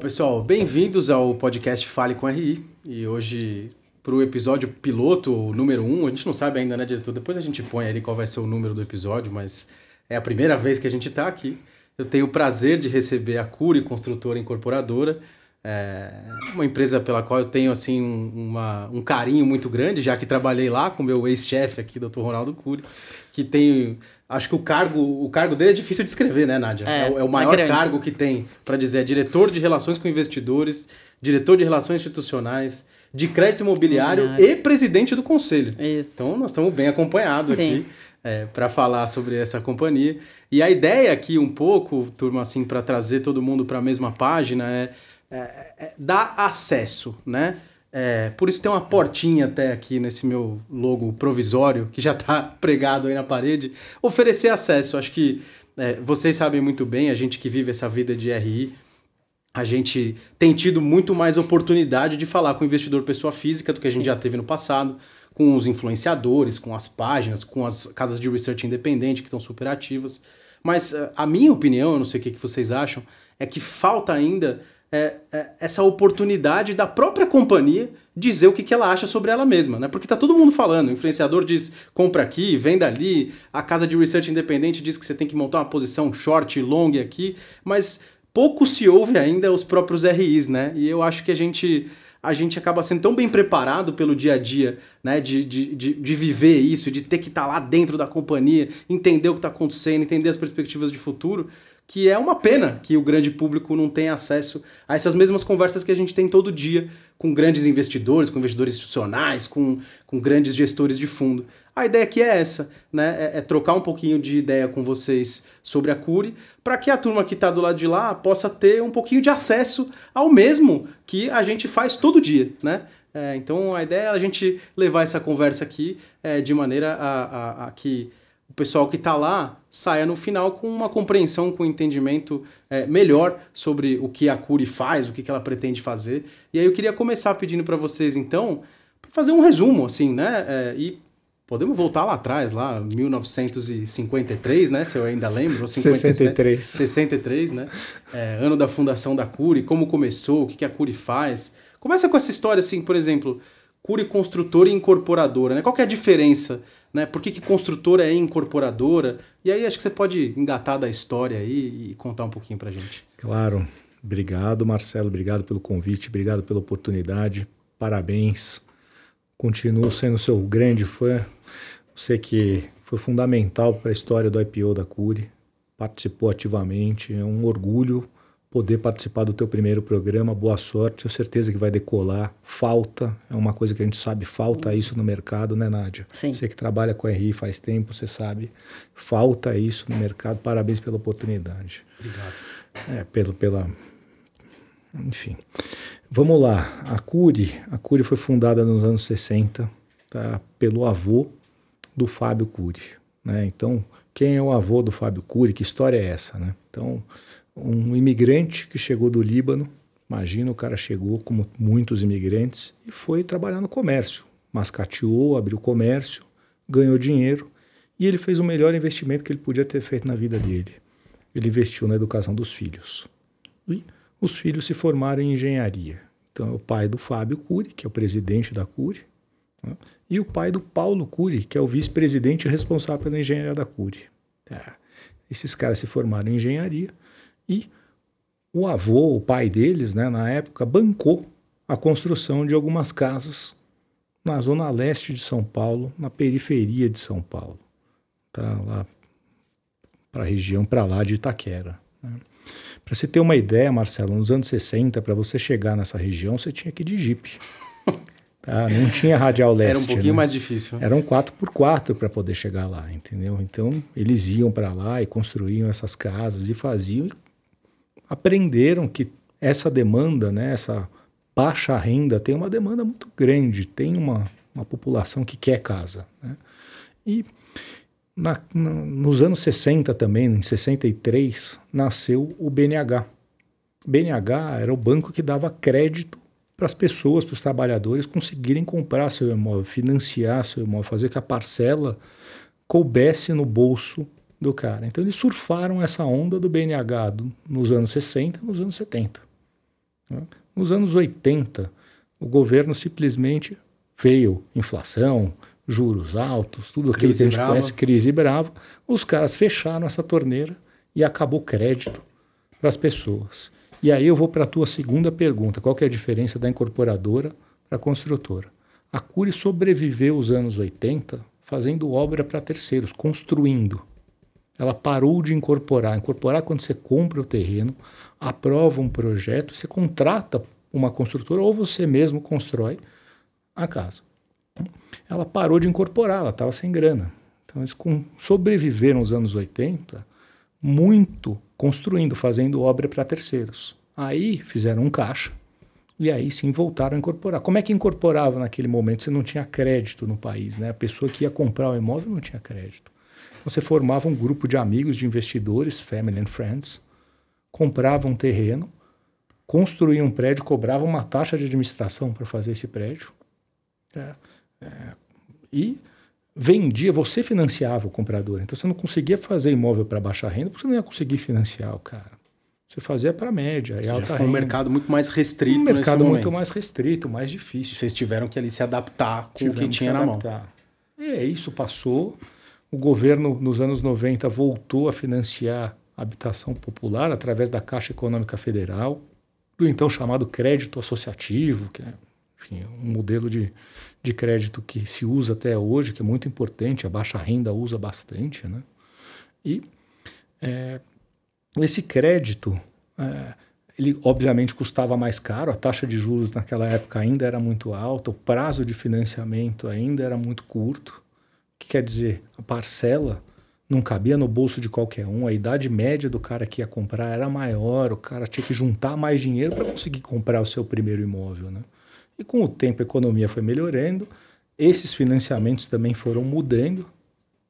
pessoal, bem-vindos ao podcast Fale com RI. E hoje, para o episódio piloto número 1, um, a gente não sabe ainda, né, diretor? Depois a gente põe ali qual vai ser o número do episódio, mas é a primeira vez que a gente está aqui. Eu tenho o prazer de receber a Cure Construtora Incorporadora, é uma empresa pela qual eu tenho assim um, uma, um carinho muito grande, já que trabalhei lá com meu ex-chefe aqui, Dr. Ronaldo Cury, que tem Acho que o cargo, o cargo dele é difícil de escrever, né, Nádia? É, é, o, é o maior é cargo que tem para dizer é diretor de relações com investidores, diretor de relações institucionais, de crédito imobiliário e presidente do conselho. Isso. Então nós estamos bem acompanhados aqui é, para falar sobre essa companhia. E a ideia aqui um pouco, turma, assim, para trazer todo mundo para a mesma página é, é, é dar acesso, né? É, por isso tem uma portinha até aqui nesse meu logo provisório, que já está pregado aí na parede, oferecer acesso. Acho que é, vocês sabem muito bem, a gente que vive essa vida de RI, a gente tem tido muito mais oportunidade de falar com o investidor pessoa física do que a gente Sim. já teve no passado, com os influenciadores, com as páginas, com as casas de research independente que estão super ativas. Mas é, a minha opinião, eu não sei o que vocês acham, é que falta ainda é, é, essa oportunidade da própria companhia dizer o que, que ela acha sobre ela mesma, né? Porque tá todo mundo falando, o influenciador diz compra aqui, venda ali, a casa de research independente diz que você tem que montar uma posição short, long aqui, mas pouco se ouve ainda os próprios RIs, né? E eu acho que a gente a gente acaba sendo tão bem preparado pelo dia a dia, né? De, de, de, de viver isso, de ter que estar tá lá dentro da companhia, entender o que está acontecendo, entender as perspectivas de futuro, que é uma pena que o grande público não tenha acesso a essas mesmas conversas que a gente tem todo dia com grandes investidores, com investidores institucionais, com, com grandes gestores de fundo. A ideia aqui é essa, né? É, é trocar um pouquinho de ideia com vocês sobre a Cure, para que a turma que está do lado de lá possa ter um pouquinho de acesso ao mesmo que a gente faz todo dia, né? É, então a ideia é a gente levar essa conversa aqui é, de maneira a, a, a que o pessoal que está lá saia no final com uma compreensão, com um entendimento é, melhor sobre o que a Curi faz, o que, que ela pretende fazer. E aí eu queria começar pedindo para vocês, então, para fazer um resumo, assim, né? É, e podemos voltar lá atrás, lá 1953, né? Se eu ainda lembro. 57, 63. 63, né? É, ano da fundação da Curi, como começou, o que, que a Curi faz. Começa com essa história, assim, por exemplo, Curi construtora e incorporadora, né? Qual que é a diferença né? Por que, que construtora é incorporadora? E aí acho que você pode engatar da história aí e contar um pouquinho para gente. Claro. Obrigado, Marcelo. Obrigado pelo convite, obrigado pela oportunidade. Parabéns. Continuo sendo seu grande fã. Você que foi fundamental para a história do IPO da Cure, participou ativamente. É um orgulho poder participar do teu primeiro programa. Boa sorte, tenho certeza que vai decolar. Falta, é uma coisa que a gente sabe, falta isso no mercado, né, Nádia? Sim. Você que trabalha com a RI faz tempo, você sabe, falta isso no mercado. Parabéns pela oportunidade. Obrigado. É, pelo, pela... Enfim. Vamos lá. A Cure, a Cure foi fundada nos anos 60 tá, pelo avô do Fábio Cury. Né? Então, quem é o avô do Fábio Cury? Que história é essa? Né? Então, um imigrante que chegou do Líbano. Imagina, o cara chegou, como muitos imigrantes, e foi trabalhar no comércio. Mascateou, abriu comércio, ganhou dinheiro e ele fez o melhor investimento que ele podia ter feito na vida dele. Ele investiu na educação dos filhos. E os filhos se formaram em engenharia. Então, é o pai do Fábio Cury, que é o presidente da Cury, né? e o pai do Paulo Cury, que é o vice-presidente responsável pela engenharia da Cury. É. Esses caras se formaram em engenharia e o avô, o pai deles, né, na época, bancou a construção de algumas casas na zona leste de São Paulo, na periferia de São Paulo, tá lá para a região para lá de Itaquera. Né? Para você ter uma ideia, Marcelo, nos anos 60, para você chegar nessa região, você tinha que ir de jipe. Tá? Não tinha radial leste. Era um pouquinho né? mais difícil. Era um 4x4 para poder chegar lá, entendeu? Então, eles iam para lá e construíam essas casas e faziam aprenderam que essa demanda, né, essa baixa renda, tem uma demanda muito grande, tem uma, uma população que quer casa. Né? E na, na, nos anos 60 também, em 63, nasceu o BNH. BNH era o banco que dava crédito para as pessoas, para os trabalhadores conseguirem comprar seu imóvel, financiar seu imóvel, fazer que a parcela coubesse no bolso do cara. Então eles surfaram essa onda do BNH do, nos anos 60 nos anos 70. Né? Nos anos 80, o governo simplesmente veio inflação, juros altos, tudo aquilo que a gente brava. conhece, crise brava. Os caras fecharam essa torneira e acabou crédito para as pessoas. E aí eu vou para a tua segunda pergunta: qual que é a diferença da incorporadora para a construtora? A Cury sobreviveu os anos 80 fazendo obra para terceiros, construindo. Ela parou de incorporar. Incorporar quando você compra o terreno, aprova um projeto, você contrata uma construtora ou você mesmo constrói a casa. Ela parou de incorporar, ela estava sem grana. Então eles sobreviveram nos anos 80 muito construindo, fazendo obra para terceiros. Aí fizeram um caixa e aí sim voltaram a incorporar. Como é que incorporava naquele momento? Você não tinha crédito no país, né? A pessoa que ia comprar o imóvel não tinha crédito. Você formava um grupo de amigos, de investidores, family and friends, comprava um terreno, construía um prédio, cobrava uma taxa de administração para fazer esse prédio. É, é, e vendia, você financiava o comprador. Então você não conseguia fazer imóvel para baixa renda, porque você não ia conseguir financiar o cara. Você fazia para média. Você alta um mercado muito mais restrito um mercado muito mais restrito, mais difícil. Vocês tiveram que ali se adaptar com Tivemos o que tinha na mão. E é isso passou. O governo, nos anos 90, voltou a financiar a habitação popular através da Caixa Econômica Federal, do então chamado crédito associativo, que é enfim, um modelo de, de crédito que se usa até hoje, que é muito importante, a baixa renda usa bastante. Né? E é, esse crédito, é, ele obviamente custava mais caro, a taxa de juros naquela época ainda era muito alta, o prazo de financiamento ainda era muito curto que quer dizer? A parcela não cabia no bolso de qualquer um, a idade média do cara que ia comprar era maior, o cara tinha que juntar mais dinheiro para conseguir comprar o seu primeiro imóvel. Né? E com o tempo a economia foi melhorando, esses financiamentos também foram mudando.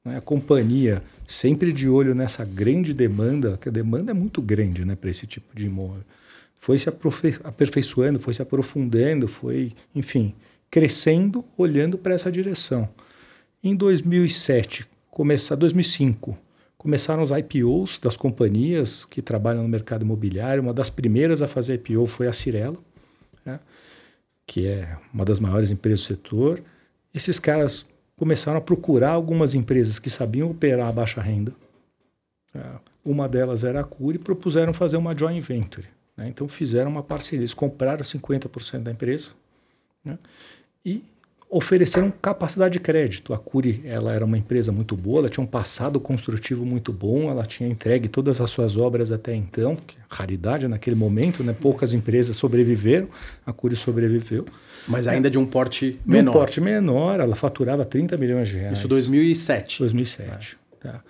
Né? A companhia, sempre de olho nessa grande demanda, que a demanda é muito grande né, para esse tipo de imóvel, foi se aperfeiçoando, foi se aprofundando, foi, enfim, crescendo, olhando para essa direção. Em 2007, começa, 2005, começaram os IPOs das companhias que trabalham no mercado imobiliário. Uma das primeiras a fazer IPO foi a Cirela, né, que é uma das maiores empresas do setor. Esses caras começaram a procurar algumas empresas que sabiam operar a baixa renda. É, uma delas era a Cure e propuseram fazer uma joint venture. Né? Então fizeram uma parceria, eles compraram 50% da empresa né? e ofereceram capacidade de crédito. A Curi ela era uma empresa muito boa, ela tinha um passado construtivo muito bom, ela tinha entregue todas as suas obras até então, que é raridade naquele momento, né? poucas empresas sobreviveram, a Curi sobreviveu. Mas ainda é, de um porte menor. De um porte menor, ela faturava 30 milhões de reais. Isso 2007. 2007, é. tá.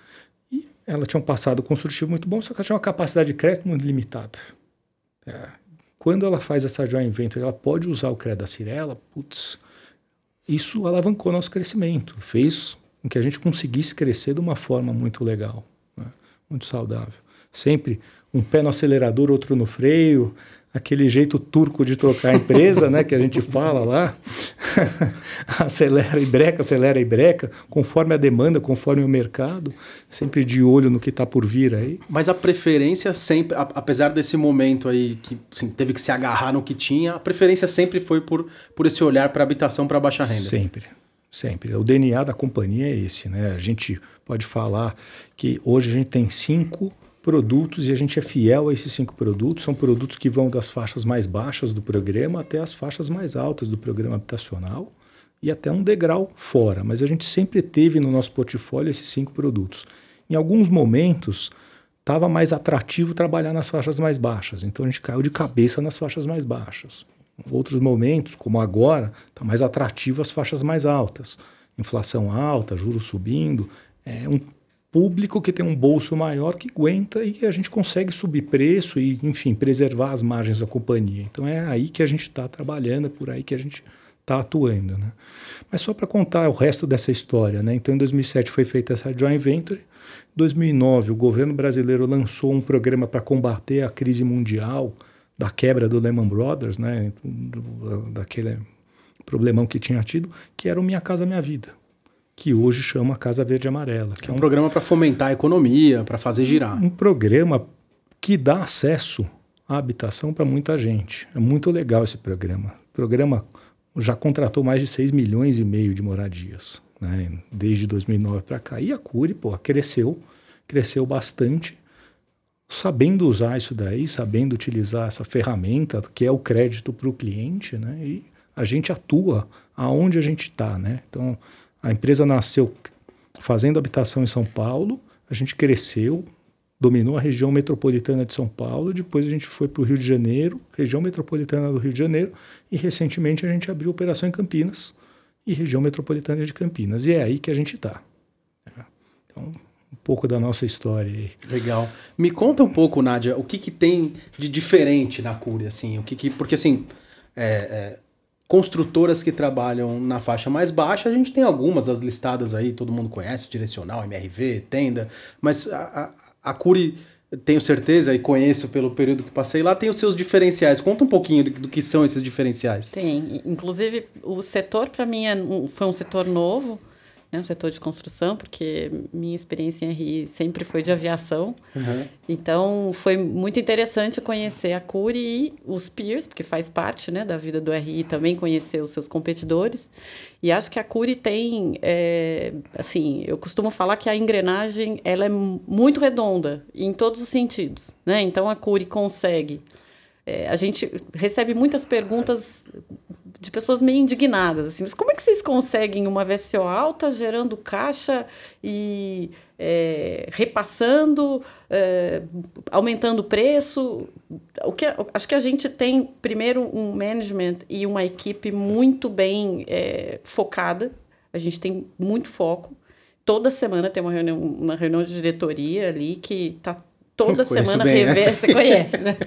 E ela tinha um passado construtivo muito bom, só que ela tinha uma capacidade de crédito muito limitada. É. Quando ela faz essa joint venture, ela pode usar o crédito da Cirela, putz, isso alavancou nosso crescimento, fez com que a gente conseguisse crescer de uma forma muito legal, né? muito saudável. Sempre um pé no acelerador, outro no freio, aquele jeito turco de trocar a empresa, né, que a gente fala lá, acelera e breca, acelera e breca, conforme a demanda, conforme o mercado, sempre de olho no que está por vir aí. Mas a preferência sempre, apesar desse momento aí que assim, teve que se agarrar no que tinha, a preferência sempre foi por, por esse olhar para habitação para baixa renda. Sempre. Sempre. O DNA da companhia é esse, né? A gente pode falar que hoje a gente tem cinco produtos e a gente é fiel a esses cinco produtos. São produtos que vão das faixas mais baixas do programa até as faixas mais altas do programa habitacional e até um degrau fora. Mas a gente sempre teve no nosso portfólio esses cinco produtos. Em alguns momentos estava mais atrativo trabalhar nas faixas mais baixas, então a gente caiu de cabeça nas faixas mais baixas. Em outros momentos, como agora, está mais atrativo as faixas mais altas. Inflação alta, juros subindo, é um público que tem um bolso maior que aguenta e a gente consegue subir preço e, enfim, preservar as margens da companhia. Então é aí que a gente está trabalhando, é por aí que a gente está atuando. Né? Mas só para contar o resto dessa história, né? então em 2007 foi feita essa joint venture, em 2009 o governo brasileiro lançou um programa para combater a crise mundial da quebra do Lehman Brothers, né? daquele problemão que tinha tido, que era o Minha Casa Minha Vida que hoje chama Casa Verde Amarela. Que é um, um programa para fomentar a economia, para fazer girar. Um, programa que dá acesso a habitação para muita gente. É muito legal esse programa. O programa já contratou mais de 6 milhões e meio de moradias, né, desde 2009 para cá. E a Cure, pô, cresceu, cresceu bastante, sabendo usar isso daí, sabendo utilizar essa ferramenta que é o crédito para o cliente, né, e a gente atua aonde a gente está, né. Então, a empresa nasceu fazendo habitação em São Paulo, a gente cresceu, dominou a região metropolitana de São Paulo, depois a gente foi para o Rio de Janeiro, região metropolitana do Rio de Janeiro, e recentemente a gente abriu operação em Campinas e região metropolitana de Campinas. E é aí que a gente está. Então, um pouco da nossa história aí. Legal. Me conta um pouco, Nádia, o que, que tem de diferente na Cúria, assim, o que, que porque assim, é, é, construtoras que trabalham na faixa mais baixa, a gente tem algumas, as listadas aí, todo mundo conhece, Direcional, MRV, Tenda, mas a, a Curi, tenho certeza e conheço pelo período que passei lá, tem os seus diferenciais. Conta um pouquinho do, do que são esses diferenciais. Tem. Inclusive, o setor, para mim, é, foi um setor novo né, o setor de construção, porque minha experiência em RI sempre foi de aviação. Uhum. Então, foi muito interessante conhecer a Curi e os peers, porque faz parte né, da vida do RI também conhecer os seus competidores. E acho que a Curi tem, é, assim, eu costumo falar que a engrenagem ela é muito redonda em todos os sentidos. Né? Então, a Curi consegue é, a gente recebe muitas perguntas de pessoas meio indignadas, assim, mas como é que vocês conseguem uma VSO alta gerando caixa e é, repassando, é, aumentando o preço? O que, acho que a gente tem, primeiro, um management e uma equipe muito bem é, focada, a gente tem muito foco. Toda semana tem uma reunião, uma reunião de diretoria ali que está toda semana rever, você conhece, né?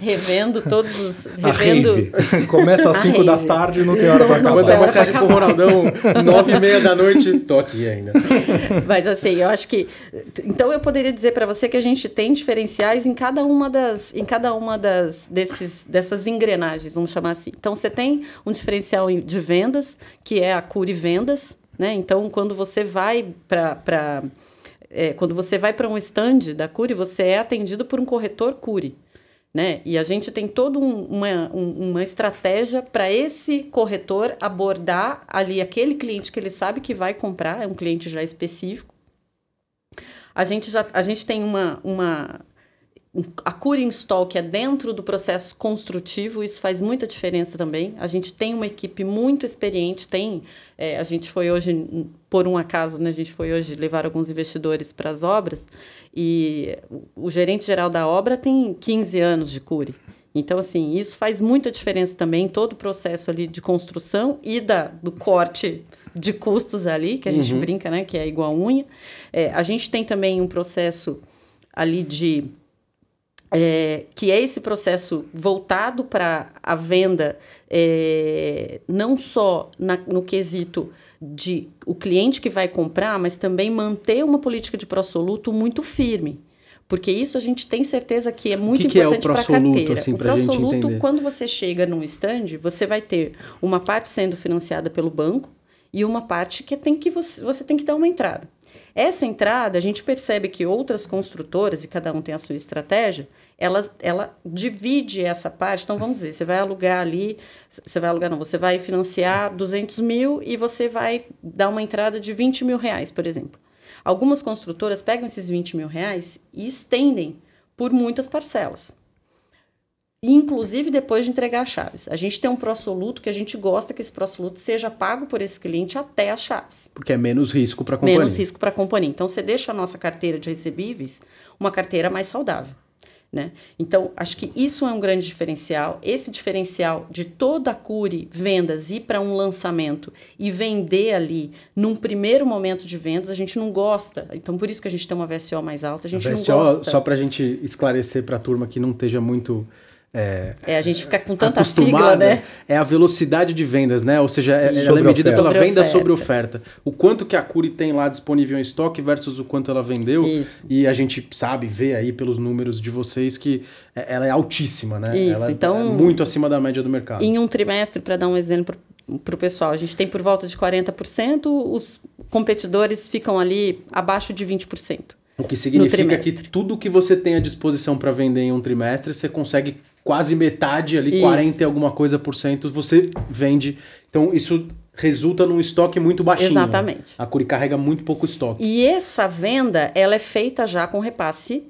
Revendo todos os. Revendo. Começa às 5 da tarde e não tem hora para acabar. Manda mensagem pro Ronaldão, 9 e meia da noite, tô aqui ainda. Mas assim, eu acho que. Então eu poderia dizer para você que a gente tem diferenciais em cada uma das. Em cada uma das desses, dessas engrenagens, vamos chamar assim. Então você tem um diferencial de vendas, que é a Cure Vendas. Né? Então, quando você vai para é, quando você vai para um stand da Cure, você é atendido por um corretor Cure. Né? E a gente tem toda um, uma, um, uma estratégia para esse corretor abordar ali aquele cliente que ele sabe que vai comprar, é um cliente já específico. A gente, já, a gente tem uma, uma a cura install que é dentro do processo construtivo, isso faz muita diferença também. A gente tem uma equipe muito experiente, tem, é, a gente foi hoje, por um acaso, né, a gente foi hoje levar alguns investidores para as obras e o, o gerente geral da obra tem 15 anos de cure. Então, assim, isso faz muita diferença também, todo o processo ali de construção e da, do corte de custos ali, que a gente uhum. brinca, né, que é igual unha. É, a gente tem também um processo ali de é, que é esse processo voltado para a venda, é, não só na, no quesito de o cliente que vai comprar, mas também manter uma política de pró-soluto muito firme. Porque isso a gente tem certeza que é muito que que importante é para a carteira. Assim, o pró-soluto, quando você chega num stand, você vai ter uma parte sendo financiada pelo banco e uma parte que tem que você, você tem que dar uma entrada. Essa entrada, a gente percebe que outras construtoras, e cada um tem a sua estratégia, elas, ela divide essa parte. Então, vamos dizer, você vai alugar ali, você vai alugar, não, você vai financiar 200 mil e você vai dar uma entrada de 20 mil reais, por exemplo. Algumas construtoras pegam esses 20 mil reais e estendem por muitas parcelas inclusive depois de entregar as chaves. A gente tem um pró-soluto que a gente gosta que esse pró-soluto seja pago por esse cliente até as chaves. Porque é menos risco para a companhia. Menos risco para a companhia. Então, você deixa a nossa carteira de recebíveis uma carteira mais saudável. Né? Então, acho que isso é um grande diferencial. Esse diferencial de toda a Cure vendas ir para um lançamento e vender ali num primeiro momento de vendas, a gente não gosta. Então, por isso que a gente tem uma VSO mais alta. A gente a VSO, não gosta. Só para a gente esclarecer para a turma que não esteja muito é, é, a gente fica com tanta sigla, né? É a velocidade de vendas, né? Ou seja, é, ela é medida pela sobre venda oferta. sobre oferta. O quanto que a Curi tem lá disponível em estoque versus o quanto ela vendeu. Isso. E a gente sabe, vê aí pelos números de vocês que é, ela é altíssima, né? Isso, ela é então... É muito acima da média do mercado. Em um trimestre, para dar um exemplo para o pessoal, a gente tem por volta de 40%, os competidores ficam ali abaixo de 20%. O que significa que tudo que você tem à disposição para vender em um trimestre, você consegue quase metade ali, Isso. 40 e alguma coisa por cento, você vende. Então isso resulta num estoque muito baixinho. Exatamente. A Curi carrega muito pouco estoque. E essa venda, ela é feita já com repasse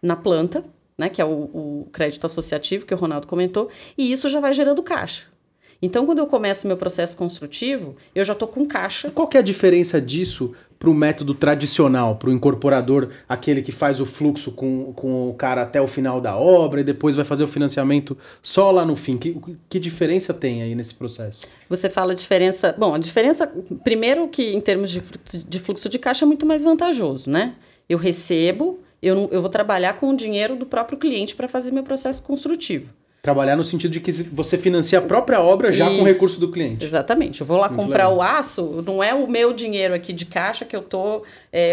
na planta, né, que é o, o crédito associativo que o Ronaldo comentou, e isso já vai gerando caixa. Então, quando eu começo meu processo construtivo, eu já estou com caixa. Qual que é a diferença disso para o método tradicional, para o incorporador, aquele que faz o fluxo com, com o cara até o final da obra e depois vai fazer o financiamento só lá no fim? Que, que diferença tem aí nesse processo? Você fala diferença. Bom, a diferença, primeiro, que em termos de fluxo de, fluxo de caixa é muito mais vantajoso, né? Eu recebo, eu, não, eu vou trabalhar com o dinheiro do próprio cliente para fazer meu processo construtivo. Trabalhar no sentido de que você financia a própria obra já Isso. com o recurso do cliente. Exatamente. Eu vou lá Muito comprar legal. o aço, não é o meu dinheiro aqui de caixa que eu estou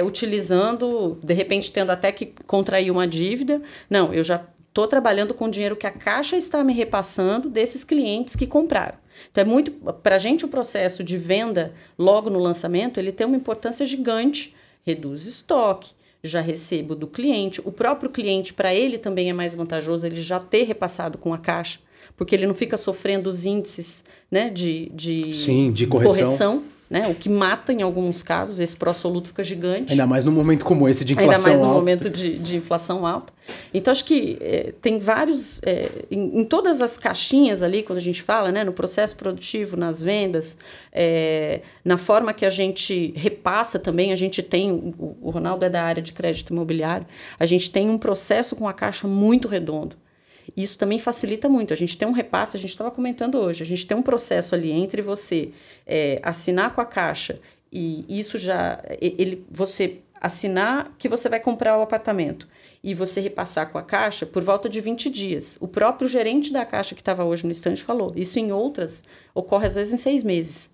utilizando, de repente tendo até que contrair uma dívida. Não, eu já estou trabalhando com o dinheiro que a caixa está me repassando desses clientes que compraram. Então é muito para a gente o processo de venda logo no lançamento ele tem uma importância gigante, reduz estoque, já recebo do cliente. O próprio cliente, para ele também é mais vantajoso ele já ter repassado com a caixa, porque ele não fica sofrendo os índices né, de, de, Sim, de correção. Né, o que mata em alguns casos, esse pró-soluto fica gigante. Ainda mais num momento como esse de inflação Ainda mais alta. momento de, de inflação alta. Então, acho que é, tem vários. é, em, em todas as caixinhas ali, quando a gente fala, né, no processo produtivo, nas vendas, é, na forma que a gente repassa também, a gente tem. O, o Ronaldo é da área de crédito imobiliário, a gente tem um processo com a caixa muito redondo. Isso também facilita muito. A gente tem um repasse, a gente estava comentando hoje, a gente tem um processo ali entre você é, assinar com a caixa e isso já. Ele, você assinar que você vai comprar o apartamento e você repassar com a caixa por volta de 20 dias. O próprio gerente da caixa que estava hoje no estande falou. Isso em outras ocorre às vezes em seis meses.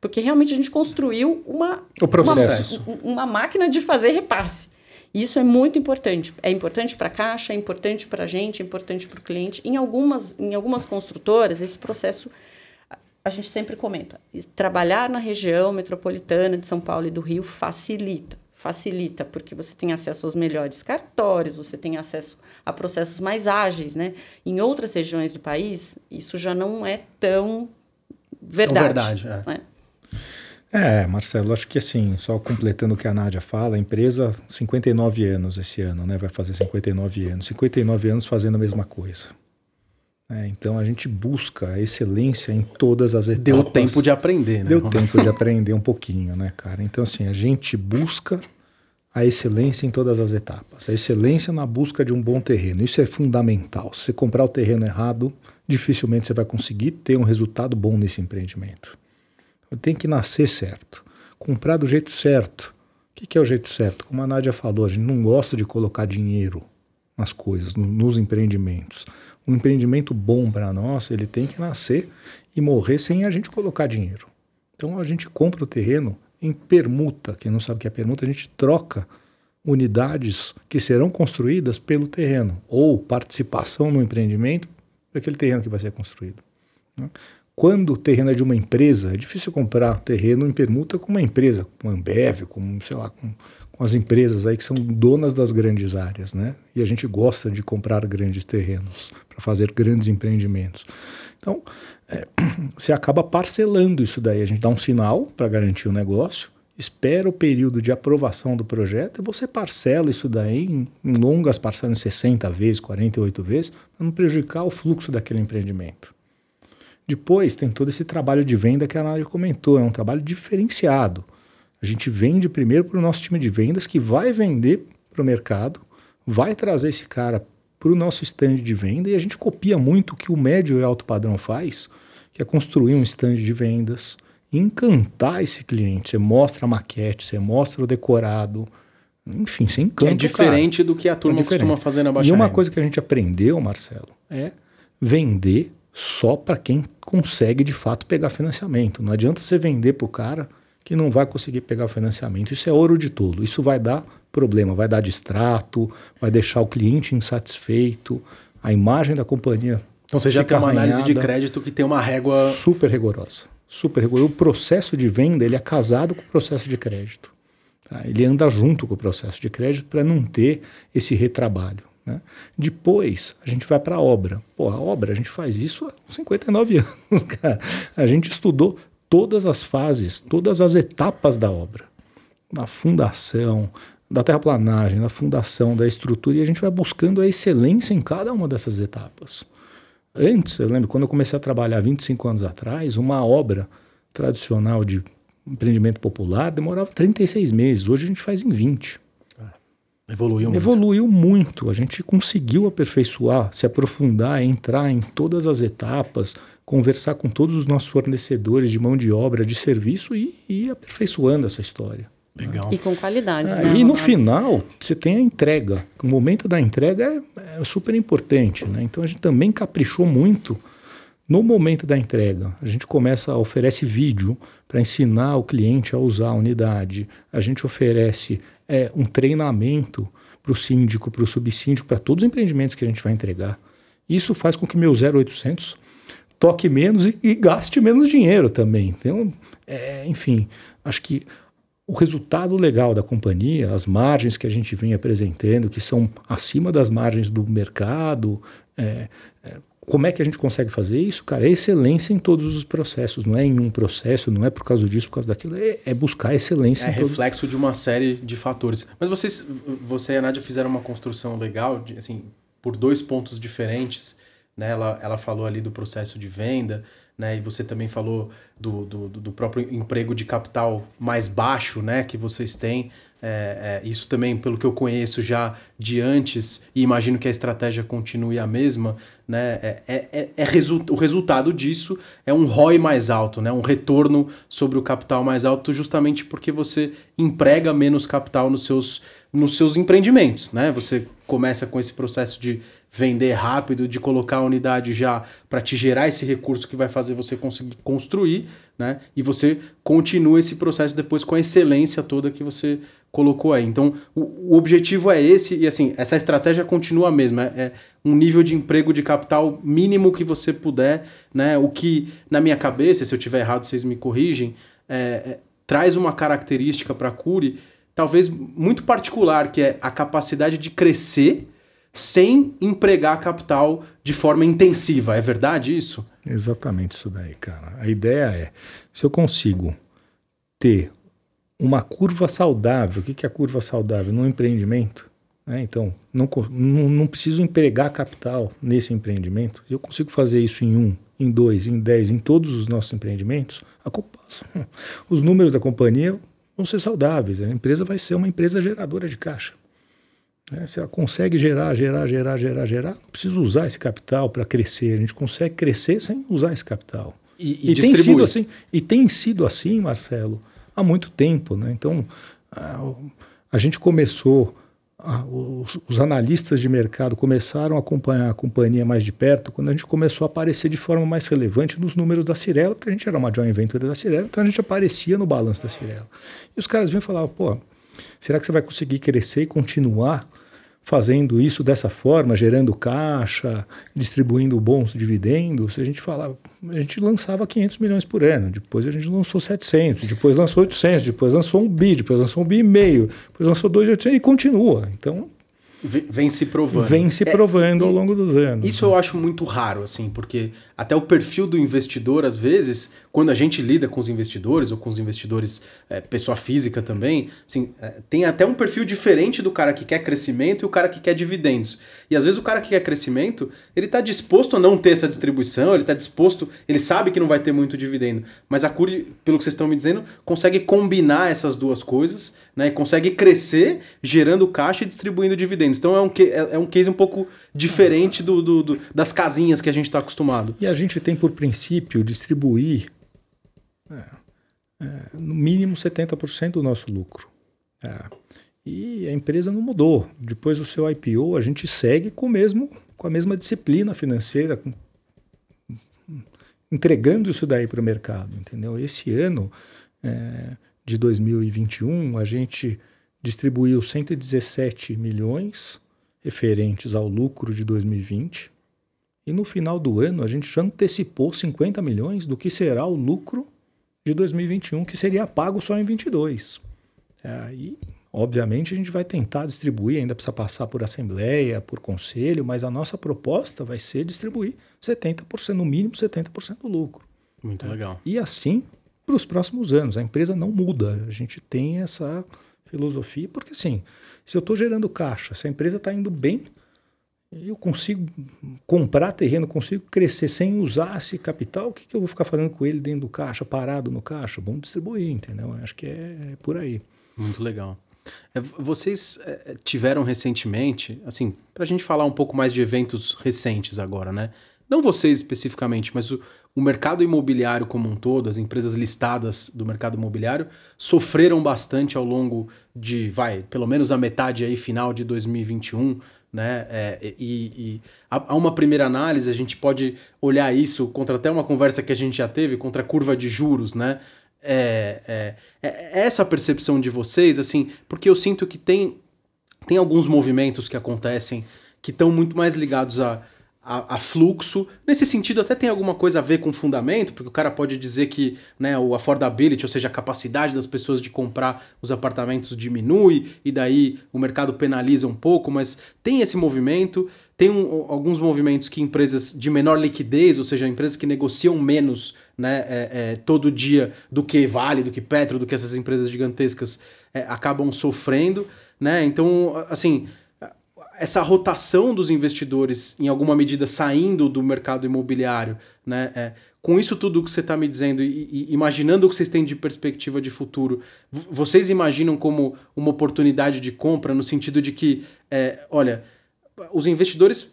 Porque realmente a gente construiu uma, O processo. uma, uma máquina de fazer repasse. Isso é muito importante. É importante para a caixa, é importante para a gente, é importante para o cliente. Em algumas, em algumas construtoras, esse processo, a- gente sempre comenta, trabalhar na região metropolitana de São Paulo e do Rio facilita. Facilita, porque você tem acesso aos melhores cartórios, você tem acesso a processos mais ágeis, né? Em outras regiões do país, isso já não é tão verdade. verdade, é. né? É, Marcelo, acho que assim, só completando o que a Nádia fala, a empresa, 59 anos esse ano, né? Vai fazer 59 anos. 59 anos fazendo a mesma coisa. É, então a gente busca a excelência em todas as etapas. Deu tempo de aprender, né? Deu tempo de aprender um pouquinho, né, cara? Então, assim, a gente busca a excelência em todas as etapas. A excelência na busca de um bom terreno. Isso é fundamental. Se você comprar o terreno errado, dificilmente você vai conseguir ter um resultado bom nesse empreendimento. Então, Tem que nascer certo. Comprar do jeito certo. O que que é o jeito certo? Como a Nádia falou, a gente não gosta de colocar dinheiro nas coisas, no- nos empreendimentos. Um empreendimento bom para nós, ele tem que nascer e morrer sem a gente colocar dinheiro. Então a gente compra o terreno em permuta. Quem não sabe o que é permuta, a gente troca unidades que serão construídas pelo terreno ou participação no empreendimento daquele terreno que vai ser construído. né? Quando o terreno é de uma empresa, é difícil comprar terreno em permuta com uma empresa, com a Ambev, com, sei lá, com, com as empresas aí que são donas das grandes áreas, né? E a gente gosta de comprar grandes terrenos para fazer grandes empreendimentos. Então, é, você acaba parcelando isso daí. A gente dá um sinal para garantir o negócio, espera o período de aprovação do projeto e você parcela isso daí em, em longas parcelas, em 60 vezes, 48 vezes, para não prejudicar o fluxo daquele empreendimento. Depois tem todo esse trabalho de venda que a Nádia comentou, é um trabalho diferenciado. A gente vende primeiro para o nosso time de vendas que vai vender para o mercado, vai trazer esse cara para o nosso stand de venda e a gente copia muito o que o médio e alto padrão faz, que é construir um stand de vendas, encantar esse cliente. Você mostra a maquete, você mostra o decorado, enfim, você encanta. é diferente do que a turma É costuma fazer na Baixa E uma Renda. coisa que a gente aprendeu, Marcelo, é vender só para quem consegue de fato pegar financiamento. Não adianta você vender para o cara que não vai conseguir pegar financiamento. Isso é ouro de tolo. Isso vai dar problema, vai dar distrato, vai deixar o cliente insatisfeito, a imagem da companhia Então você já tem uma análise de arranhada. crédito que tem uma régua. super rigorosa. Super rigorosa. O processo de venda ele é casado com o processo de crédito. tá? Ele anda junto com o processo de crédito para não ter esse retrabalho. Né? Depois a gente vai para a obra. Pô, a obra a gente faz isso há 59 anos, cara. A gente estudou todas as fases, todas as etapas da obra. Na fundação, da terraplanagem, da fundação, da estrutura, e a gente vai buscando a excelência em cada uma dessas etapas. Antes, eu lembro, quando eu comecei a trabalhar 25 anos atrás, uma obra tradicional de empreendimento popular demorava 36 meses. Hoje a gente faz em 20. Evoluiu muito. Evoluiu muito. A gente conseguiu aperfeiçoar, se aprofundar, entrar em todas as etapas, conversar com todos os nossos fornecedores de mão de obra, de serviço e ir aperfeiçoando essa história. Legal. E com qualidade, Ah, né? e no Ronaldo? final, você tem a entrega. O momento da entrega é, é super importante. Né? Então a gente também caprichou muito no momento da entrega. A gente começa, oferece vídeo para ensinar o cliente a usar a unidade. A gente oferece é, um treinamento para o síndico, para o subsíndico, para todos os empreendimentos que a gente vai entregar. Isso faz com que meu 0800 toque menos e, e gaste menos dinheiro também. Então, é, enfim, acho que o resultado legal da companhia, as margens que a gente vem apresentando, que são acima das margens do mercado, é, como é que a gente consegue fazer isso? Cara, é excelência em todos os processos, não é em um processo, não é por causa disso, por causa daquilo, é, é buscar excelência É em todos. reflexo de uma série de fatores. Mas vocês, você e a Nádia fizeram uma construção legal, de, assim, por dois pontos diferentes. Né? Ela, ela falou ali do processo de venda, né? E você também falou do, do, do próprio emprego de capital mais baixo, né? Que vocês têm. É, é, isso também, pelo que eu conheço já de antes, e imagino que a estratégia continue a mesma, né? É, é, é, é resu o resultado disso é um ROI mais alto, né? Um retorno sobre o capital mais alto, justamente porque você emprega menos capital nos seus, nos seus empreendimentos, né? Você começa com esse processo de vender rápido, de colocar a unidade já para te gerar esse recurso que vai fazer você conseguir construir, né? E você continua esse processo depois com a excelência toda que você colocou aí. Então, o, o objetivo é esse e assim, essa estratégia continua a mesma, é, é um nível de emprego de capital mínimo que você puder, né? O que na minha cabeça, se eu tiver errado, vocês me corrigem, é, é, traz uma característica para a Curi, talvez muito particular, que é a capacidade de crescer sem empregar capital de forma intensiva. É verdade isso? Exatamente isso daí, cara. A ideia é, se eu consigo ter uma curva saudável, o que é a curva saudável? No empreendimento, né? então, não, não, não preciso empregar capital nesse empreendimento, eu consigo fazer isso em um, em dois, em dez, em todos os nossos empreendimentos, a, os números da companhia vão ser saudáveis, a empresa vai ser uma empresa geradora de caixa. Né? Se ela consegue gerar, gerar, gerar, gerar, gerar, não precisa usar esse capital para crescer. A gente consegue crescer sem usar esse capital. E, e tem sido assim, e tem sido assim, Marcelo, há muito tempo. Né? Então, a, gente começou, os, os, analistas de mercado começaram a acompanhar a companhia mais de perto quando a gente começou a aparecer de forma mais relevante nos números da Cirela, porque a gente era uma joint venture da Cirela, então a gente aparecia no balanço da Cirela. E os caras vinham e falavam, pô, será que você vai conseguir crescer e continuar fazendo isso dessa forma, gerando caixa, distribuindo bons dividendos, a gente falava, a gente lançava 500 milhões por ano, depois a gente lançou 700, depois lançou 800, depois lançou um bi, depois lançou um bi e meio, depois lançou 2,800 e continua. Então, vem se provando. Vem se provando é, ao longo dos anos. Isso eu acho muito raro, assim, porque até o perfil do investidor, às vezes, quando a gente lida com os investidores, ou com os investidores é, pessoa física também, assim, é, tem até um perfil diferente do cara que quer crescimento e o cara que quer dividendos. E às vezes o cara que quer crescimento, ele está disposto a não ter essa distribuição, ele está disposto, ele sabe que não vai ter muito dividendo. Mas a Curi, pelo que vocês estão me dizendo, consegue combinar essas duas coisas, né? E consegue crescer gerando caixa e distribuindo dividendos. Então é um, é um case um pouco diferente do, do, do das casinhas que a gente está acostumado. E a gente tem por princípio distribuir é, é, no mínimo 70% do nosso lucro. É. E a empresa não mudou. Depois do seu IPO, a gente segue com, mesmo, com a mesma disciplina financeira, com, entregando isso daí para o mercado. Entendeu? Esse ano é, de 2021, a gente distribuiu 117 milhões referentes ao lucro de 2020. E no final do ano, a gente já antecipou 50 milhões do que será o lucro de 2021, que seria pago só em 22. Aí Obviamente a gente vai tentar distribuir, ainda precisa passar por assembleia, por conselho, mas a nossa proposta vai ser distribuir 70%, no mínimo 70% do lucro. Muito legal. E assim para os próximos anos. A empresa não muda. A gente tem essa filosofia, porque assim, se eu estou gerando caixa, se a empresa está indo bem, eu consigo comprar terreno, consigo crescer sem usar esse capital, o que, que eu vou ficar fazendo com ele dentro do caixa, parado no caixa? Vamos distribuir, entendeu? Acho que é, é por aí. Muito legal. É, vocês é, tiveram recentemente, assim, para a gente falar um pouco mais de eventos recentes agora, né? Não vocês especificamente, mas o, o mercado imobiliário como um todo, as empresas listadas do mercado imobiliário, sofreram bastante ao longo de, vai, pelo menos a metade aí final de 2021, né? É, e, e a, a, uma primeira análise, a gente pode olhar isso contra até uma conversa que a gente já teve, contra a curva de juros, né? É, é, é essa percepção de vocês, assim, porque eu sinto que tem, tem alguns movimentos que acontecem que estão muito mais ligados a a, a, fluxo. Nesse sentido, até tem alguma coisa a ver com fundamento, porque o cara pode dizer que né, o affordability, ou seja, a capacidade das pessoas de comprar os apartamentos diminui, e daí o mercado penaliza um pouco, mas tem esse movimento. Tem um, alguns movimentos que empresas de menor liquidez, ou seja, empresas que negociam menos né, é, é, todo dia do que Vale, do que Petro, do que essas empresas gigantescas é, acabam sofrendo. Né? Então, assim, essa rotação dos investidores, em alguma medida, saindo do mercado imobiliário, né? É, com isso tudo que você está me dizendo e, e, imaginando o que vocês têm de perspectiva de futuro, vocês imaginam como uma oportunidade de compra no sentido de que, é, olha, os investidores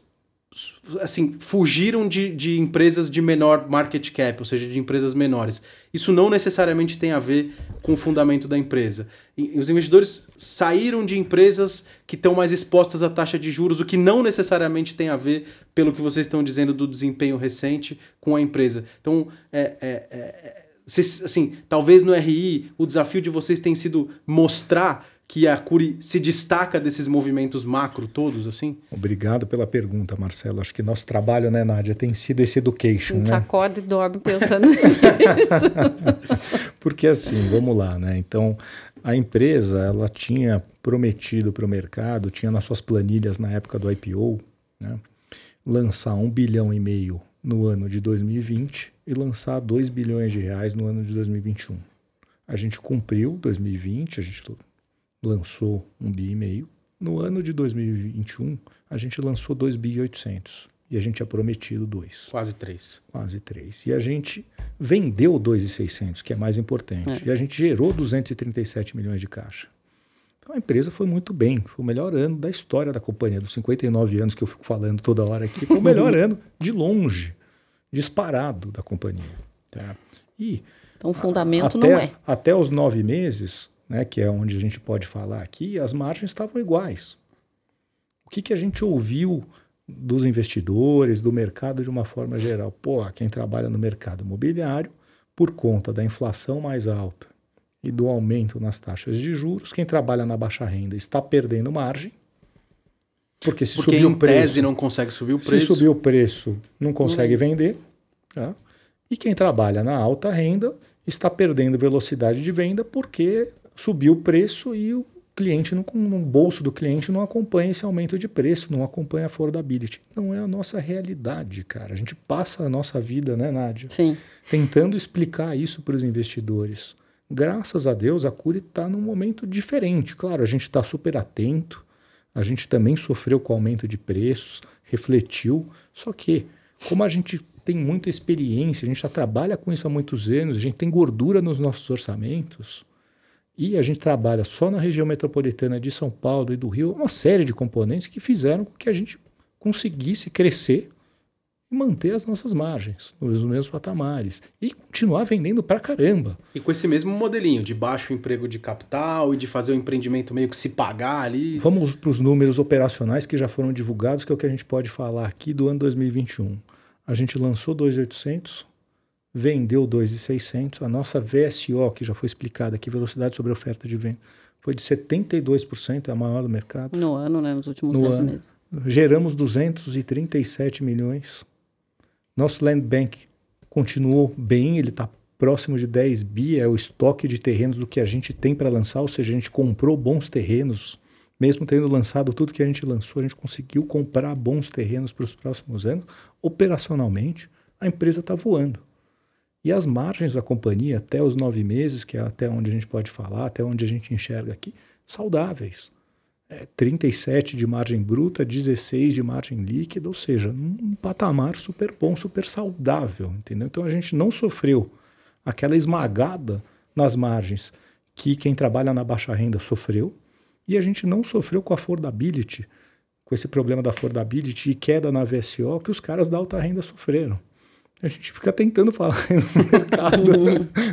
assim, fugiram de, de empresas de menor market cap, ou seja, de empresas menores. Isso não necessariamente tem a ver com o fundamento da empresa. E os investidores saíram de empresas que estão mais expostas à taxa de juros, o que não necessariamente tem a ver, pelo que vocês estão dizendo, do desempenho recente com a empresa. Então, é, é, é, assim, talvez no RI o desafio de vocês tem sido mostrar que a Curi se destaca desses movimentos macro todos, assim? Obrigado pela pergunta, Marcelo. Acho que nosso trabalho, né, Nádia, tem sido esse education, A gente né? acorda e dorme pensando nisso. Porque assim, vamos lá, né? Então, a empresa, ela tinha prometido para o mercado, tinha nas suas planilhas na época do IPO, né, lançar um bilhão e meio no ano de 2020 e lançar 2 bilhões de reais no ano de 2021. A gente cumpriu 2020, a gente lançou um bi e meio. No ano de 2021, a gente lançou 2 bi e 800 e a gente tinha prometido 2. Quase 3. Quase 3. E a gente vendeu 2,600, que é mais importante. É. E a gente gerou 237 milhões de caixa. Então a empresa foi muito bem. Foi o melhor ano da história da companhia, dos 59 anos que eu fico falando toda hora aqui. Foi o melhor ano de longe, disparado da companhia. Tá? E então o fundamento até, não é. Até os nove meses, né, que é onde a gente pode falar aqui, as margens estavam iguais. O que, que a gente ouviu dos investidores, do mercado de uma forma geral? Pô, quem trabalha no mercado imobiliário, por conta da inflação mais alta e do aumento nas taxas de juros, quem trabalha na baixa renda está perdendo margem. Porque se porque subir o preço, tese não consegue subir o preço. Se subir o preço, não consegue uhum. vender. Tá? E quem trabalha na alta renda está perdendo velocidade de venda porque subiu o preço e o cliente, no, no bolso do cliente, não acompanha esse aumento de preço, não acompanha a affordability. Não é a nossa realidade, cara. A gente passa a nossa vida, né, Nádia? Sim. Tentando explicar isso para os investidores. Graças a Deus, a Cure está num momento diferente. Claro, a gente está super atento, a gente também sofreu com o aumento de preços, refletiu, só que, como a gente tem muita experiência, a gente já trabalha com isso há muitos anos, a gente tem gordura nos nossos orçamentos, e a gente trabalha só na região metropolitana de São Paulo e do Rio, uma série de componentes que fizeram com que a gente conseguisse crescer e manter as nossas margens nos mesmos patamares e continuar vendendo pra caramba. E com esse mesmo modelinho de baixo emprego de capital e de fazer o empreendimento meio que se pagar ali. Vamos para os números operacionais que já foram divulgados, que é o que a gente pode falar aqui do ano 2021. A gente lançou 2.800, vendeu 2,600. A nossa VSO, que já foi explicada aqui, velocidade sobre oferta de venda, foi de 72%, é a maior do mercado. No ano, né? Nos últimos no 10 ano. meses. Geramos 237 milhões. Nosso land bank continuou bem, ele está próximo de 10 bi é o estoque de terrenos do que a gente tem para lançar, ou seja, a gente comprou bons terrenos, mesmo tendo lançado tudo que a gente lançou, a gente conseguiu comprar bons terrenos para os próximos anos. Operacionalmente, a empresa está voando. E as margens da companhia, até os nove meses, que é até onde a gente pode falar, até onde a gente enxerga aqui, saudáveis. É, 37 de margem bruta, 16 de margem líquida, ou seja, um patamar super bom, super saudável, entendeu? Então a gente não sofreu aquela esmagada nas margens que quem trabalha na baixa renda sofreu, e a gente não sofreu com a affordability, com esse problema da affordability e queda na VSO que os caras da alta renda sofreram. A gente fica tentando falar isso no mercado,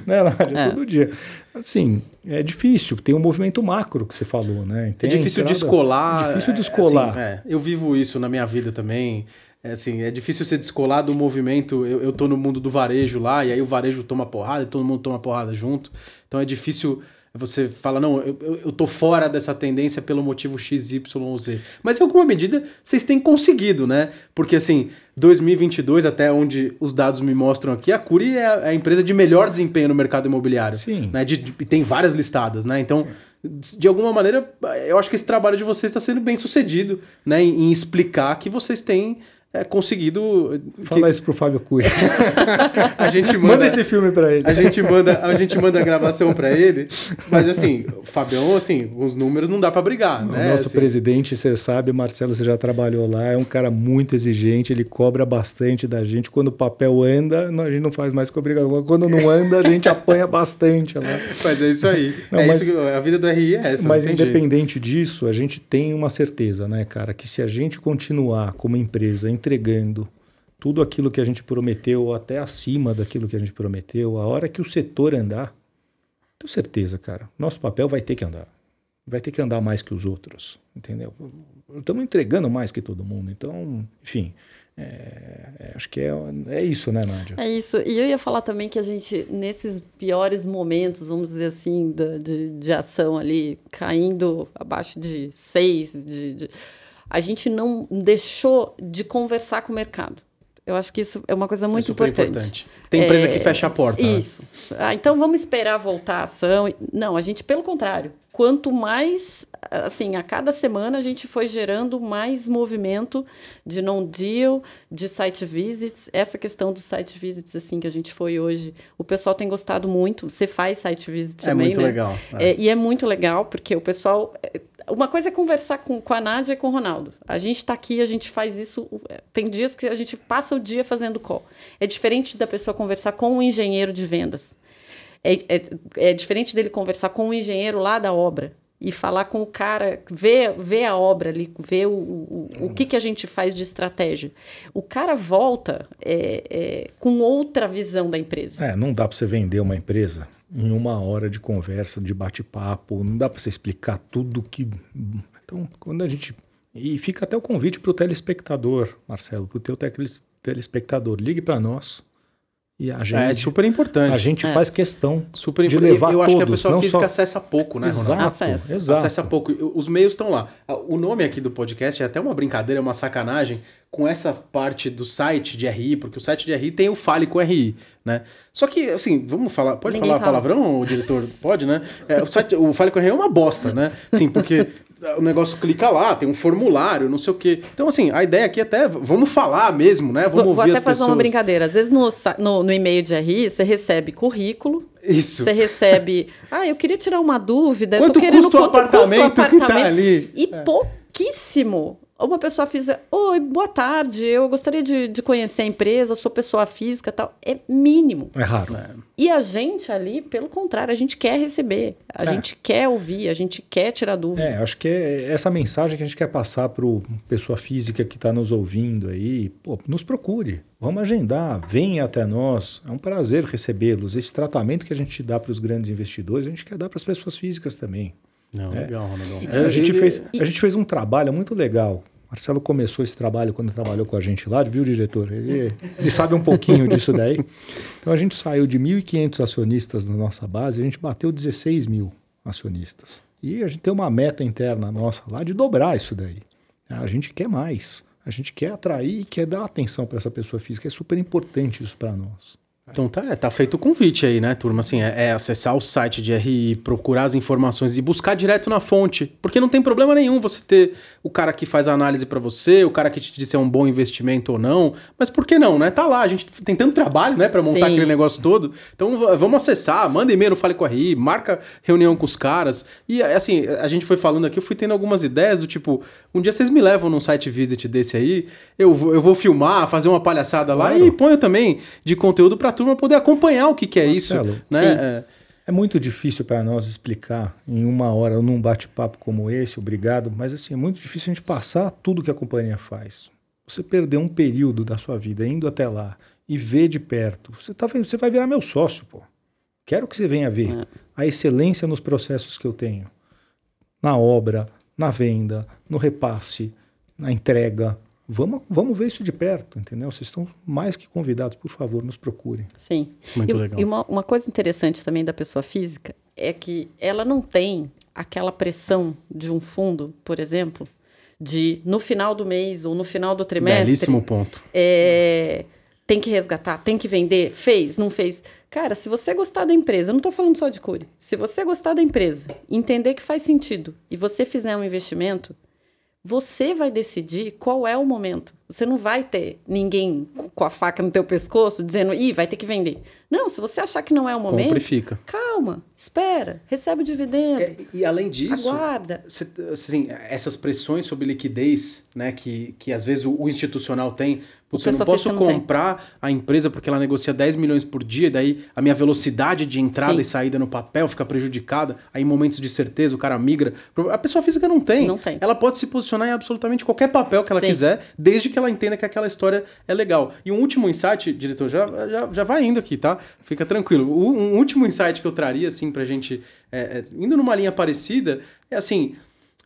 né, Nádia? É. Todo dia. Assim, é difícil, tem um movimento macro que você falou, né? Tem é difícil entrada, descolar. É difícil descolar. Assim, é, eu vivo isso na minha vida também. É, assim, é difícil você descolar do movimento. Eu, eu tô no mundo do varejo lá, e aí o varejo toma porrada e todo mundo toma porrada junto. Então é difícil você fala, não, eu, eu tô fora dessa tendência pelo motivo X, Y ou Z. Mas em alguma medida vocês têm conseguido, né? Porque assim, 2022, até onde os dados me mostram aqui, a Curi é a, empresa de melhor desempenho no mercado imobiliário. Sim. Né? De, de, tem várias listadas, né? Então, Sim. de alguma maneira, eu acho que esse trabalho de vocês está sendo bem sucedido, né? Em explicar que vocês têm é, conseguido. Fala que... isso pro Fábio Cunha. a gente manda, manda esse filme para ele. A gente manda, a gente manda a gravação para ele, mas assim, o Fabião, assim, os números não dá para brigar. O né? nosso assim... presidente, você sabe, Marcelo, você já trabalhou lá, é um cara muito exigente, ele cobra bastante da gente. Quando o papel anda, a gente não faz mais com obrigação. Quando não anda, a gente apanha bastante lá. Mas é isso aí. Não, é mas, isso que, a vida do RI é essa. Mas independente jeito. disso, a gente tem uma certeza, né, cara, que se a gente continuar como empresa entregando tudo aquilo que a gente prometeu, até acima daquilo que a gente prometeu, a hora que o setor andar, tenho certeza, cara, nosso papel vai ter que andar. Vai ter que andar mais que os outros, entendeu? Estamos entregando mais que todo mundo. Então, enfim, é, é, acho que é, é isso, né, Nádia? É isso. E eu ia falar também que a gente, nesses piores momentos, vamos dizer assim, de, de, de ação ali, caindo abaixo de seis, de, de a gente não deixou de conversar com o mercado. Eu acho que isso é uma coisa muito é importante. importante. Tem empresa é, que fecha a porta. Né? Isso. Né? Ah, então vamos esperar voltar a ação. Não, a gente, pelo contrário, quanto mais, assim, a cada semana a gente foi gerando mais movimento de non-deal, de site visits. Essa questão dos site visits, assim, que a gente foi hoje, o pessoal tem gostado muito. Você faz site visits é também, muito né? legal. É. É, e é muito legal, porque o pessoal uma coisa é conversar com, com a Nádia e com o Ronaldo. A gente está aqui, a gente faz isso. Tem dias que a gente passa o dia fazendo call. É diferente da pessoa conversar com um engenheiro de vendas. É, é, é diferente dele conversar com um engenheiro lá da obra e falar com o cara, ver, ver a obra ali, ver o, o, o que, que a gente faz de estratégia. O cara volta é, é, com outra visão da empresa. É, não dá para você vender uma empresa em uma hora de conversa, de bate-papo. Não dá para você explicar tudo que. Então, quando a gente. E fica até o convite para o telespectador, Marcelo, para o teu telespectador. Ligue para nós. E a gente, é, é super importante. A gente é. faz questão super de levar Eu todos, acho que a pessoa física só... acessa pouco, né, exato, Ronaldo? Acessa. Exato. Acessa pouco. Os meios estão lá. O nome aqui do podcast é até uma brincadeira, uma sacanagem com essa parte do site de RI, porque o site de RI tem o Fale com RI, né? Só que, assim, vamos falar... Pode Ninguém falar fala. palavrão, o diretor? Pode, né? É, o, site, o Fale com RI é uma bosta, né? Sim, porque o negócio clica lá, tem um formulário, não sei o quê. Então, assim, a ideia aqui é até vamos falar mesmo, né? Vamos vou, ouvir vou até fazer uma brincadeira. Às vezes no, no, no e-mail de RI, você recebe currículo. Isso. Você recebe. Ah, eu queria tirar uma dúvida. Quanto tô querendo, custa o apartamento, apartamento que tá ali? E é. pouquíssimo uma pessoa física, oi, boa tarde, eu gostaria de, de conhecer a empresa, sou pessoa física tal. É mínimo. É raro. É. E a gente ali, pelo contrário, a gente quer receber, a é. gente quer ouvir, a gente quer tirar dúvida. É, acho que é essa mensagem que a gente quer passar para pessoa física que está nos ouvindo aí. Pô, nos procure, vamos agendar, venha até nós. É um prazer recebê-los. Esse tratamento que a gente dá para os grandes investidores, a gente quer dar para as pessoas físicas também. Não, é. legal, Ronaldão. É, a, gente fez, a gente fez um trabalho muito legal. Marcelo começou esse trabalho quando trabalhou com a gente lá, viu, diretor? Ele, ele sabe um pouquinho disso daí. Então a gente saiu de 1.500 acionistas na nossa base, a gente bateu 16 mil acionistas. E a gente tem uma meta interna nossa lá de dobrar isso daí. A gente quer mais. A gente quer atrair e quer dar atenção para essa pessoa física. É super importante isso para nós. Então tá, tá feito o convite aí, né, turma? Assim, é, é, acessar o site de RI, procurar as informações e buscar direto na fonte. Porque não tem problema nenhum você ter o cara que faz a análise para você, o cara que te diz se é um bom investimento ou não. Mas por que não, né? Tá lá, a gente tem tanto trabalho, né, para montar Sim. aquele negócio todo. Então vamos acessar, manda e-mail no Fale com a RI, marca reunião com os caras. E assim, a gente foi falando aqui, eu fui tendo algumas ideias do tipo, um dia vocês me levam num site visit desse aí, eu, eu vou filmar, fazer uma palhaçada lá claro. e ponho também de conteúdo para turma poder acompanhar o que, que é Marcelo, isso. Né? É, é muito difícil para nós explicar em uma hora ou num bate-papo como esse, obrigado, mas assim, é muito difícil a gente passar tudo que a companhia faz. Você perder um período da sua vida indo até lá e ver de perto, você, tá, você vai virar meu sócio, pô. Quero que você venha ver é. a excelência nos processos que eu tenho. Na obra, na venda, no repasse, na entrega, Vamos, vamos ver isso de perto, entendeu? Vocês estão mais que convidados, por favor, nos procurem. Sim. Muito e, legal. E uma, uma coisa interessante também da pessoa física é que ela não tem aquela pressão de um fundo, por exemplo, de no final do mês ou no final do trimestre. Belíssimo ponto. É, tem que resgatar, tem que vender, fez, não fez. Cara, se você gostar da empresa, eu não estou falando só de cure. Se você gostar da empresa, entender que faz sentido e você fizer um investimento, você vai decidir qual é o momento. Você não vai ter ninguém com a faca no teu pescoço dizendo, ih, vai ter que vender. Não, se você achar que não é o momento, Compre fica. calma, espera, recebe o dividendo. É, e além disso, aguarda. Assim, essas pressões sobre liquidez, né, que, que às vezes o, o institucional tem, Putz, eu não posso comprar a empresa porque ela negocia 10 milhões por dia, e daí a minha velocidade de entrada Sim. e saída no papel fica prejudicada. Aí, em momentos de certeza, o cara migra. A pessoa física não tem. Não tem. Ela pode se posicionar em absolutamente qualquer papel que ela Sim. quiser, desde que ela entenda que aquela história é legal. E um último insight, diretor, já, já, já vai indo aqui, tá? Fica tranquilo. Um último insight que eu traria, assim, pra gente, é, é, indo numa linha parecida, é assim.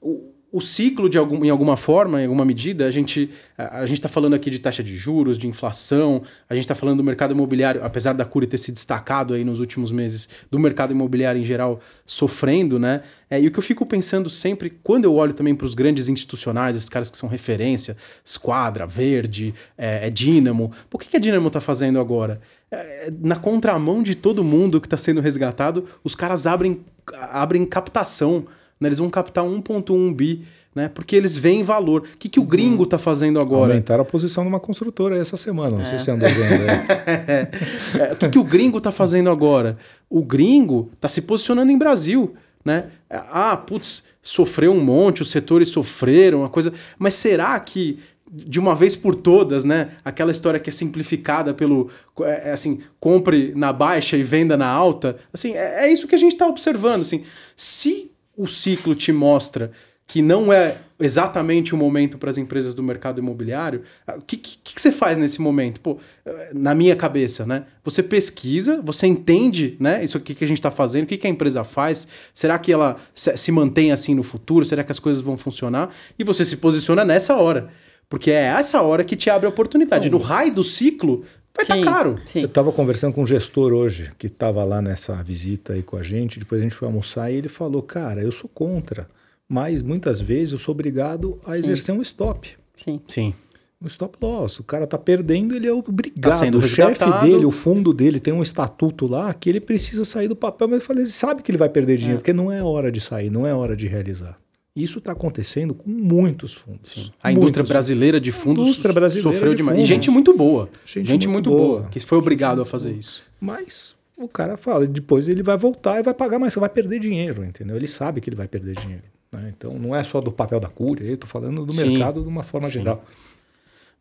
O, o ciclo de algum, em alguma forma, em alguma medida, a gente a, gente está falando aqui de taxa de juros, de inflação, a gente está falando do mercado imobiliário, apesar da Cury ter se destacado aí nos últimos meses, do mercado imobiliário em geral sofrendo, né? É, e o que eu fico pensando sempre, quando eu olho também para os grandes institucionais, esses caras que são referência, Esquadra, Verde, é, é Dínamo, o que, que a Dínamo está fazendo agora? É, na contramão de todo mundo que está sendo resgatado, os caras abrem, abrem captação né? Eles vão captar 1,1 bi. Né? Porque eles veem valor. O que, que o gringo está fazendo agora? Aumentaram a posição de uma construtora essa semana, não é. sei se andou vendo. é, o que, que o gringo está fazendo agora? O gringo está se posicionando em Brasil. Né? Ah, putz, sofreu um monte, os setores sofreram, uma coisa. Mas será que de uma vez por todas, né? Aquela história que é simplificada pelo é, é assim, compre na baixa e venda na alta. Assim, é, é isso que a gente está observando. Assim, se o ciclo te mostra que não é exatamente o momento para as empresas do mercado imobiliário, ah, o que, que, que, você faz nesse momento? Pô, eh, na minha cabeça, né? Você pesquisa, você entende, né? Isso aqui que a gente está fazendo, o que, que a empresa faz, será que ela se mantém assim no futuro? Será que as coisas vão funcionar? E você se posiciona nessa hora. Porque é essa hora que te abre a oportunidade. No raio do ciclo, vai estar tá caro. Sim. Eu estava conversando com um gestor hoje que estava lá nessa visita aí com a gente. Depois a gente foi almoçar e ele falou: Cara, eu sou contra, mas muitas vezes eu sou obrigado a exercer um stop. Sim. Sim. Um stop loss. O cara está perdendo, ele é obrigado. Tá sendo o chefe dele, o fundo dele tem um estatuto lá que ele precisa sair do papel, mas ele, fala, ele sabe que ele vai perder dinheiro, é. porque não é hora de sair, não é hora de realizar. Isso está acontecendo com muitos fundos. Sim. A indústria brasileira de fundos brasileira sofreu de demais. Fundos. E gente muito boa. Gente, gente muito, muito boa, boa, que foi obrigado a fazer isso. Mas o cara fala, depois ele vai voltar e vai pagar, mas você vai perder dinheiro, entendeu? Ele sabe que ele vai perder dinheiro. Né? Então não é só do papel da cúria, eu estou falando do Sim. mercado de uma forma Sim. geral.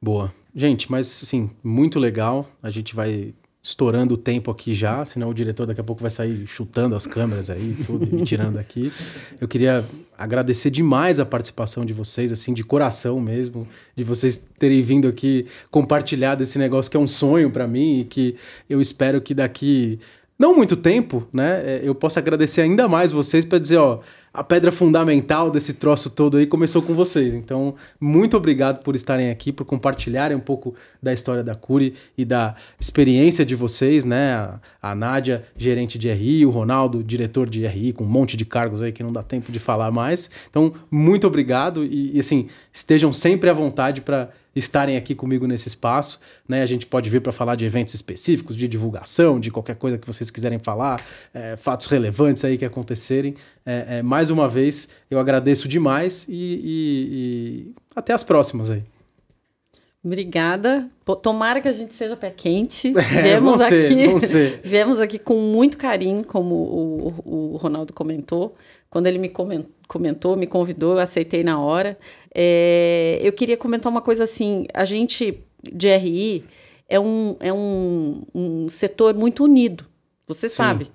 Boa. Gente, mas assim, muito legal. A gente vai estourando o tempo aqui já, senão o diretor daqui a pouco vai sair chutando as câmeras aí, tudo, e tirando aqui. Eu queria agradecer demais a participação de vocês, assim, de coração mesmo, de vocês terem vindo aqui compartilhar desse negócio que é um sonho para mim e que eu espero que daqui não muito tempo, né, é, eu possa agradecer ainda mais vocês para dizer, ó, a pedra fundamental desse troço todo aí começou com vocês. Então, muito obrigado por estarem aqui, por compartilharem um pouco da história da Curi e da experiência de vocês, né? A, a Nádia, gerente de RI, o Ronaldo, diretor de RI, com um monte de cargos aí que não dá tempo de falar mais. Então, muito obrigado e, e assim, estejam sempre à vontade para estarem aqui comigo nesse espaço. Né? A gente pode vir para falar de eventos específicos, de divulgação, de qualquer coisa que vocês quiserem falar, é, fatos relevantes aí que acontecerem. É, é, mais uma vez, eu agradeço demais e, e, e até as próximas aí. Obrigada. Tomara que a gente seja pé quente. É, viemos aqui, ser, viemos aqui com muito carinho, como o, o, Ronaldo comentou. Quando ele me comentou, me convidou, eu aceitei na hora. É, eu queria comentar uma coisa assim: a gente de RI é um, é um, um setor muito unido. Você Sim. sabe.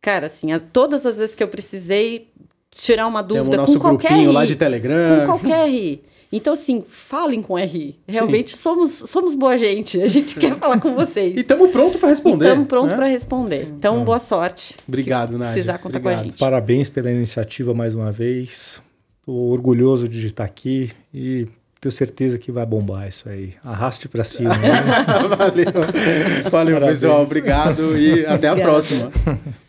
Cara, assim, as, todas as vezes que eu precisei tirar uma dúvida com qualquer RI, lá de Telegram. Com qualquer RI. Então, assim, falem com RI. Realmente somos, somos boa gente. A gente quer falar com vocês. E estamos prontos para responder. Estamos prontos né? para responder. Então, boa sorte. Obrigado, Nádia. Precisar contar Obrigado. com a gente. Parabéns pela iniciativa mais uma vez. Estou orgulhoso de estar aqui e tenho certeza que vai bombar isso aí. Arraste para cima. Né? Valeu. Valeu, pessoal. Obrigado e até a próxima.